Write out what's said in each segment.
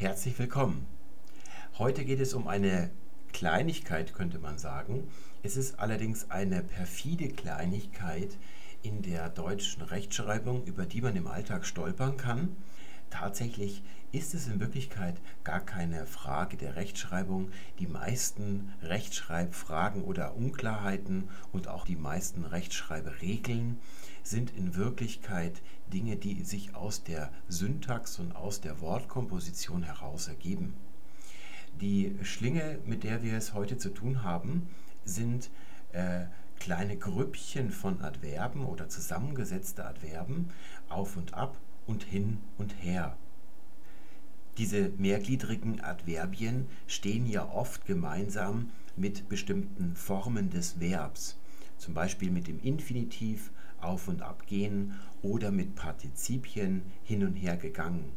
Herzlich willkommen. Heute geht es um eine Kleinigkeit, könnte man sagen. Es ist allerdings eine perfide Kleinigkeit in der deutschen Rechtschreibung, über die man im Alltag stolpern kann. Tatsächlich ist es in Wirklichkeit gar keine Frage der Rechtschreibung. Die meisten Rechtschreibfragen oder Unklarheiten und auch die meisten Rechtschreibregeln sind in Wirklichkeit Dinge, die sich aus der Syntax und aus der Wortkomposition heraus ergeben. Die Schlinge, mit der wir es heute zu tun haben, sind äh, kleine Grüppchen von Adverben oder zusammengesetzte Adverben auf und ab und hin und her. Diese mehrgliedrigen Adverbien stehen ja oft gemeinsam mit bestimmten Formen des Verbs, zum Beispiel mit dem Infinitiv auf und ab gehen oder mit Partizipien hin und her gegangen.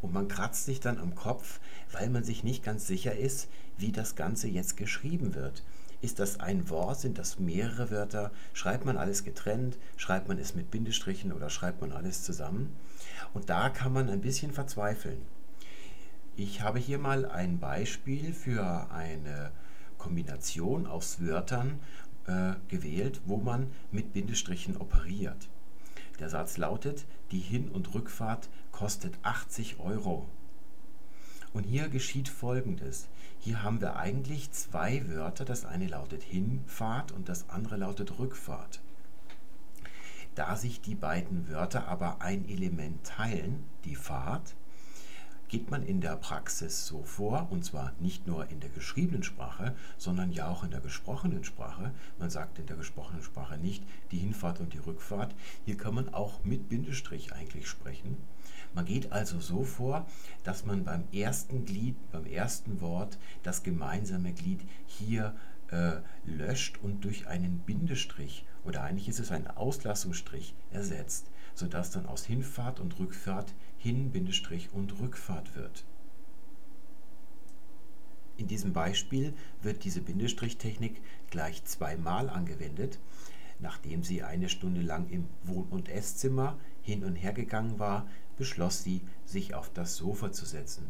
Und man kratzt sich dann am Kopf, weil man sich nicht ganz sicher ist, wie das Ganze jetzt geschrieben wird. Ist das ein Wort? Sind das mehrere Wörter? Schreibt man alles getrennt? Schreibt man es mit Bindestrichen oder schreibt man alles zusammen? Und da kann man ein bisschen verzweifeln. Ich habe hier mal ein Beispiel für eine Kombination aus Wörtern äh, gewählt, wo man mit Bindestrichen operiert. Der Satz lautet, die Hin- und Rückfahrt kostet 80 Euro. Und hier geschieht Folgendes. Hier haben wir eigentlich zwei Wörter. Das eine lautet Hinfahrt und das andere lautet Rückfahrt. Da sich die beiden Wörter aber ein Element teilen, die Fahrt, geht man in der Praxis so vor, und zwar nicht nur in der geschriebenen Sprache, sondern ja auch in der gesprochenen Sprache. Man sagt in der gesprochenen Sprache nicht die Hinfahrt und die Rückfahrt. Hier kann man auch mit Bindestrich eigentlich sprechen. Man geht also so vor, dass man beim ersten Glied, beim ersten Wort das gemeinsame Glied hier äh, löscht und durch einen Bindestrich oder eigentlich ist es ein Auslassungsstrich ersetzt, sodass dann aus Hinfahrt und Rückfahrt Hin- Bindestrich und Rückfahrt wird. In diesem Beispiel wird diese Bindestrichtechnik gleich zweimal angewendet, nachdem sie eine Stunde lang im Wohn- und Esszimmer hin und her gegangen war, beschloss sie, sich auf das Sofa zu setzen.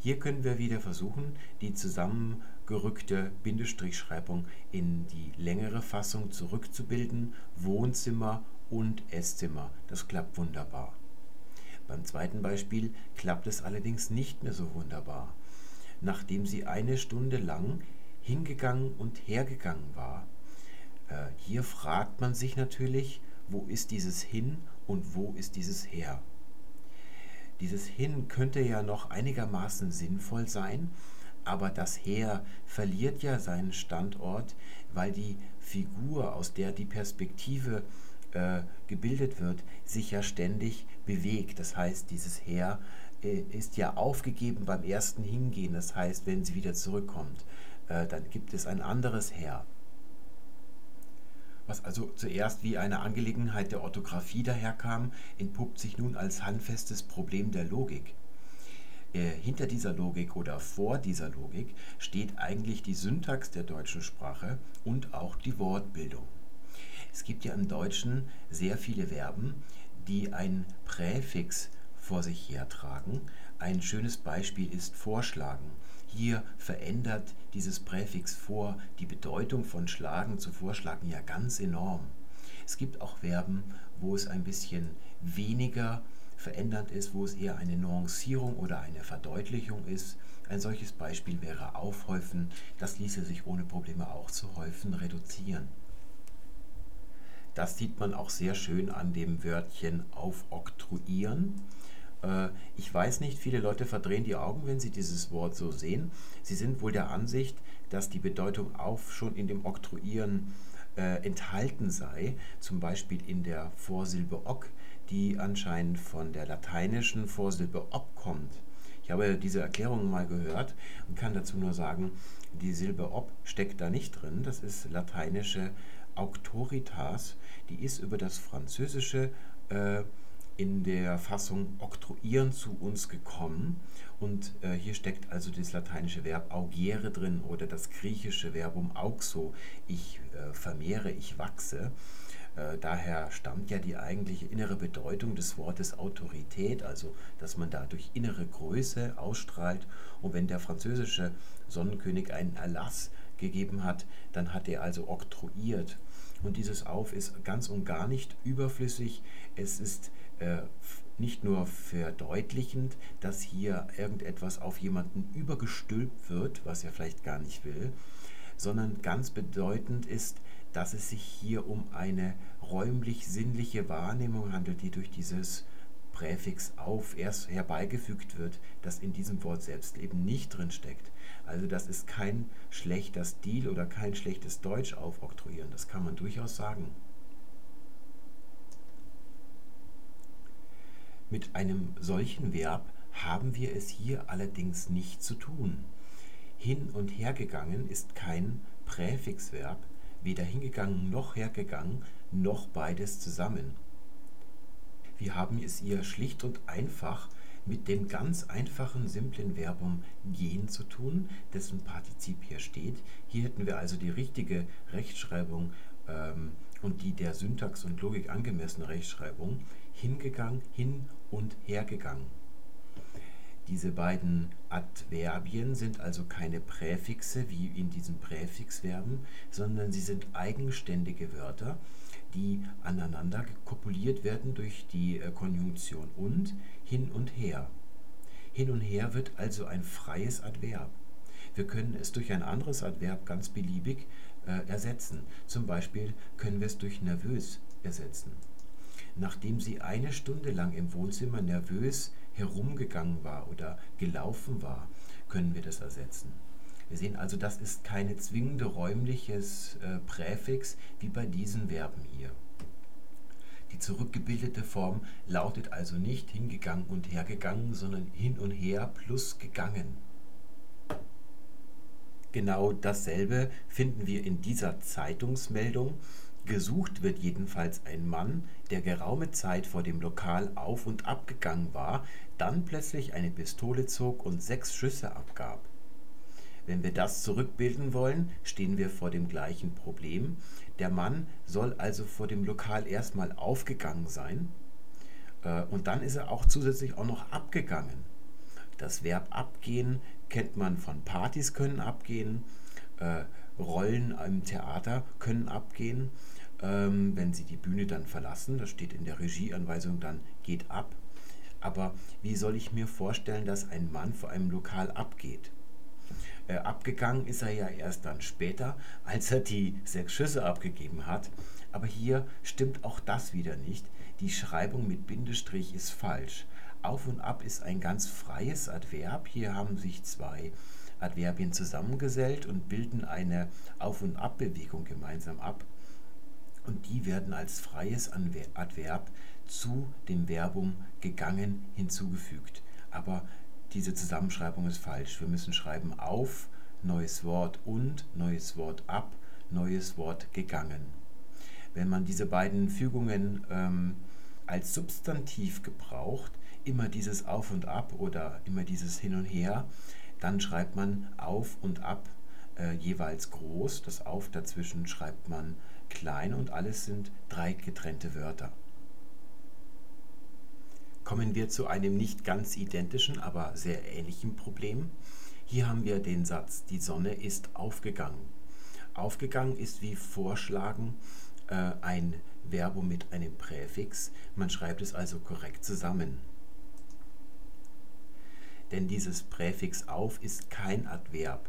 Hier können wir wieder versuchen, die zusammengerückte Bindestrichschreibung in die längere Fassung zurückzubilden. Wohnzimmer und Esszimmer. Das klappt wunderbar. Beim zweiten Beispiel klappt es allerdings nicht mehr so wunderbar. Nachdem sie eine Stunde lang hingegangen und hergegangen war, äh, hier fragt man sich natürlich, wo ist dieses hin und wo ist dieses her? Dieses hin könnte ja noch einigermaßen sinnvoll sein, aber das her verliert ja seinen Standort, weil die Figur, aus der die Perspektive äh, gebildet wird, sich ja ständig bewegt. Das heißt, dieses her äh, ist ja aufgegeben beim ersten Hingehen. Das heißt, wenn sie wieder zurückkommt, äh, dann gibt es ein anderes her was also zuerst wie eine Angelegenheit der Orthographie daherkam, entpuppt sich nun als handfestes Problem der Logik. Äh, hinter dieser Logik oder vor dieser Logik steht eigentlich die Syntax der deutschen Sprache und auch die Wortbildung. Es gibt ja im Deutschen sehr viele Verben, die ein Präfix vor sich hertragen. Ein schönes Beispiel ist vorschlagen. Hier verändert dieses Präfix vor die Bedeutung von schlagen zu vorschlagen ja ganz enorm. Es gibt auch Verben, wo es ein bisschen weniger verändernd ist, wo es eher eine Nuancierung oder eine Verdeutlichung ist. Ein solches Beispiel wäre aufhäufen. Das ließe sich ohne Probleme auch zu häufen reduzieren. Das sieht man auch sehr schön an dem Wörtchen aufoktroyieren. Äh, ich weiß nicht, viele Leute verdrehen die Augen, wenn sie dieses Wort so sehen. Sie sind wohl der Ansicht, dass die Bedeutung auf schon in dem Oktroyieren äh, enthalten sei, zum Beispiel in der Vorsilbe ok, die anscheinend von der lateinischen Vorsilbe ob kommt. Ich habe diese Erklärung mal gehört und kann dazu nur sagen, die Silbe ob steckt da nicht drin. Das ist lateinische auctoritas, die ist über das Französische äh, in der Fassung oktroyieren zu uns gekommen. Und äh, hier steckt also das lateinische Verb augere drin oder das griechische Verbum auxo, ich äh, vermehre, ich wachse. Äh, daher stammt ja die eigentliche innere Bedeutung des Wortes Autorität, also dass man dadurch innere Größe ausstrahlt. Und wenn der französische Sonnenkönig einen Erlass gegeben hat, dann hat er also oktroyiert. Und dieses Auf ist ganz und gar nicht überflüssig. Es ist äh, nicht nur verdeutlichend, dass hier irgendetwas auf jemanden übergestülpt wird, was er vielleicht gar nicht will, sondern ganz bedeutend ist, dass es sich hier um eine räumlich-sinnliche Wahrnehmung handelt, die durch dieses Präfix auf erst herbeigefügt wird, das in diesem Wort selbst eben nicht drin steckt. Also das ist kein schlechter Stil oder kein schlechtes Deutsch aufoktroyieren, das kann man durchaus sagen. Mit einem solchen Verb haben wir es hier allerdings nicht zu tun. Hin und hergegangen ist kein Präfixverb, weder hingegangen noch hergegangen, noch beides zusammen. Wir haben es ihr schlicht und einfach mit dem ganz einfachen, simplen Verbum gehen zu tun, dessen Partizip hier steht. Hier hätten wir also die richtige Rechtschreibung ähm, und die der Syntax und Logik angemessene Rechtschreibung hingegangen, hin und hergegangen. Diese beiden Adverbien sind also keine Präfixe wie in diesen Präfixverben, sondern sie sind eigenständige Wörter, die aneinander kopuliert werden durch die äh, Konjunktion und hin und her. Hin und her wird also ein freies Adverb. Wir können es durch ein anderes Adverb ganz beliebig äh, ersetzen. Zum Beispiel können wir es durch nervös ersetzen. Nachdem sie eine Stunde lang im Wohnzimmer nervös herumgegangen war oder gelaufen war, können wir das ersetzen. Wir sehen also, das ist keine zwingende räumliches äh, Präfix wie bei diesen Verben hier. Die zurückgebildete Form lautet also nicht hingegangen und hergegangen, sondern hin und her plus gegangen. Genau dasselbe finden wir in dieser Zeitungsmeldung, Gesucht wird jedenfalls ein Mann, der geraume Zeit vor dem Lokal auf und ab gegangen war, dann plötzlich eine Pistole zog und sechs Schüsse abgab. Wenn wir das zurückbilden wollen, stehen wir vor dem gleichen Problem. Der Mann soll also vor dem Lokal erstmal aufgegangen sein äh, und dann ist er auch zusätzlich auch noch abgegangen. Das Verb abgehen kennt man von Partys können abgehen, äh, Rollen im Theater können abgehen ähm, wenn sie die Bühne dann verlassen. Das steht in der Regieanweisung dann, geht ab. Aber wie soll ich mir vorstellen, dass ein Mann vor einem Lokal abgeht? Äh, abgegangen ist er ja erst dann später, als er die sechs Schüsse abgegeben hat. Aber hier stimmt auch das wieder nicht. Die Schreibung mit Bindestrich ist falsch. Auf und ab ist ein ganz freies Adverb. Hier haben sich zwei Adverbien zusammengesellt und bilden eine Auf- und Abbewegung gemeinsam ab und die werden als freies Adverb zu dem Verbum gegangen hinzugefügt. Aber diese Zusammenschreibung ist falsch. Wir müssen schreiben auf, neues Wort und, neues Wort ab, neues Wort gegangen. Wenn man diese beiden Fügungen ähm, als Substantiv gebraucht, immer dieses auf und ab oder immer dieses hin und her, dann schreibt man auf und ab äh, jeweils groß. Das auf dazwischen schreibt man klein und alles sind drei getrennte Wörter. Kommen wir zu einem nicht ganz identischen, aber sehr ähnlichen Problem. Hier haben wir den Satz, die Sonne ist aufgegangen. Aufgegangen ist wie vorschlagen äh, ein Verbum mit einem Präfix. Man schreibt es also korrekt zusammen. Denn dieses Präfix auf ist kein Adverb.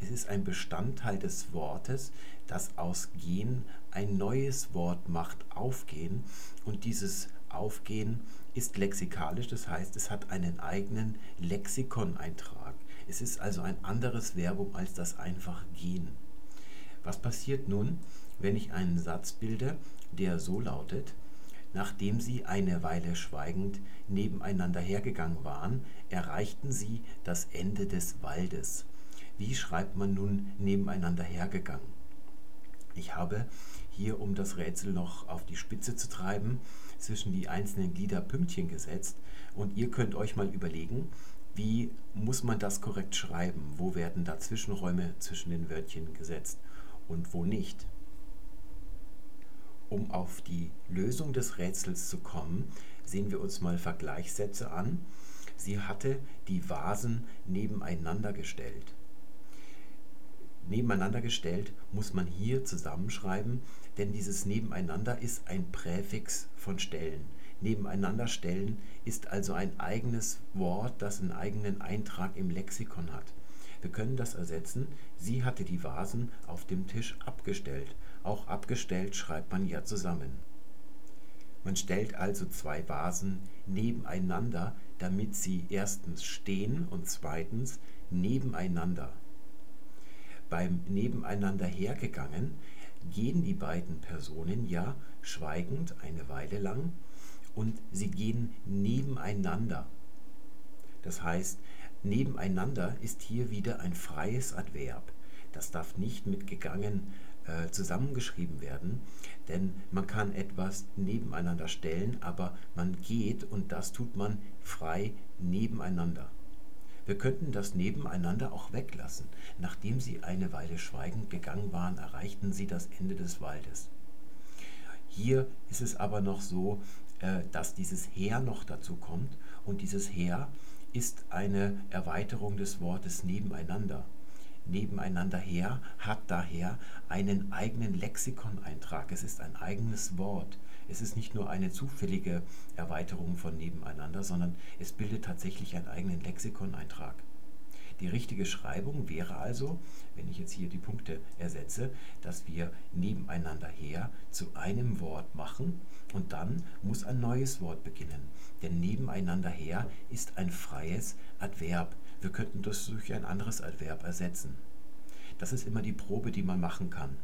Es ist ein Bestandteil des Wortes, das aus gehen ein neues Wort macht, aufgehen. Und dieses Aufgehen ist lexikalisch, das heißt, es hat einen eigenen Lexikoneintrag. Es ist also ein anderes Verbum als das einfach gehen. Was passiert nun, wenn ich einen Satz bilde, der so lautet, Nachdem sie eine Weile schweigend nebeneinander hergegangen waren, erreichten sie das Ende des Waldes. Wie schreibt man nun nebeneinander hergegangen? Ich habe hier, um das Rätsel noch auf die Spitze zu treiben, zwischen die einzelnen Glieder Pünktchen gesetzt und ihr könnt euch mal überlegen, wie muss man das korrekt schreiben? Wo werden da Zwischenräume zwischen den Wörtchen gesetzt und wo nicht? Um auf die Lösung des Rätsels zu kommen, sehen wir uns mal Vergleichssätze an. Sie hatte die Vasen nebeneinander gestellt. Nebeneinander gestellt muss man hier zusammenschreiben, denn dieses Nebeneinander ist ein Präfix von stellen. Nebeneinander stellen ist also ein eigenes Wort, das einen eigenen Eintrag im Lexikon hat. Wir können das ersetzen. Sie hatte die Vasen auf dem Tisch abgestellt. Auch abgestellt schreibt man ja zusammen. Man stellt also zwei Vasen nebeneinander, damit sie erstens stehen und zweitens nebeneinander. Beim Nebeneinander hergegangen gehen die beiden Personen ja schweigend eine Weile lang und sie gehen nebeneinander. Das heißt, nebeneinander ist hier wieder ein freies Adverb. Das darf nicht mit gegangen äh, zusammengeschrieben werden, denn man kann etwas nebeneinander stellen, aber man geht und das tut man frei nebeneinander. Wir könnten das nebeneinander auch weglassen. Nachdem sie eine Weile schweigend gegangen waren, erreichten sie das Ende des Waldes. Hier ist es aber noch so, äh, dass dieses Her noch dazu kommt und dieses Her ist eine Erweiterung des Wortes nebeneinander nebeneinander her hat daher einen eigenen Lexikoneintrag. Es ist ein eigenes Wort. Es ist nicht nur eine zufällige Erweiterung von nebeneinander, sondern es bildet tatsächlich einen eigenen Lexikoneintrag. Die richtige Schreibung wäre also, wenn ich jetzt hier die Punkte ersetze, dass wir nebeneinander her zu einem Wort machen und dann muss ein neues Wort beginnen. Denn nebeneinander her ist ein freies Adverb. Wir könnten das durch ein anderes Adverb ersetzen. Das ist immer die Probe, die man machen kann.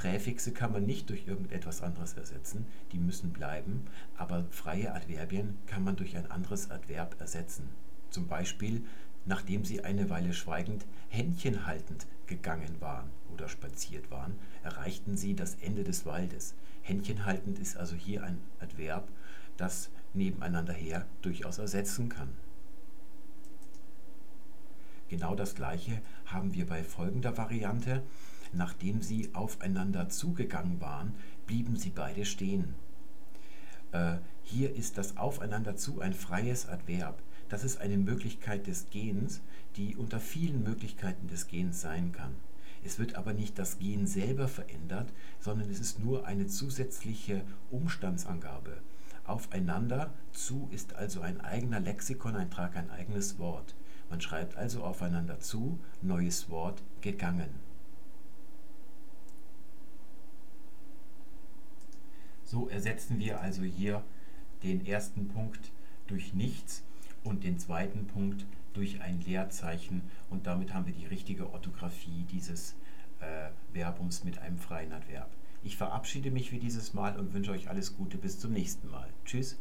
Präfixe kann man nicht durch irgendetwas anderes ersetzen, die müssen bleiben, aber freie Adverbien kann man durch ein anderes Adverb ersetzen. Zum Beispiel, nachdem sie eine Weile schweigend Händchen haltend gegangen waren oder spaziert waren, erreichten sie das Ende des Waldes. Händchen haltend ist also hier ein Adverb, das nebeneinander her durchaus ersetzen kann. Genau das gleiche haben wir bei folgender Variante. Nachdem sie aufeinander zugegangen waren, blieben sie beide stehen. Äh, hier ist das Aufeinander zu ein freies Adverb. Das ist eine Möglichkeit des Gehens, die unter vielen Möglichkeiten des Gehens sein kann. Es wird aber nicht das Gehen selber verändert, sondern es ist nur eine zusätzliche Umstandsangabe. Aufeinander zu ist also ein eigener Lexikoneintrag, ein eigenes Wort. Man schreibt also aufeinander zu, neues Wort, gegangen. So ersetzen wir also hier den ersten Punkt durch nichts und den zweiten Punkt durch ein Leerzeichen und damit haben wir die richtige Orthographie dieses äh, Verbums mit einem freien Adverb. Ich verabschiede mich für dieses Mal und wünsche euch alles Gute bis zum nächsten Mal. Tschüss.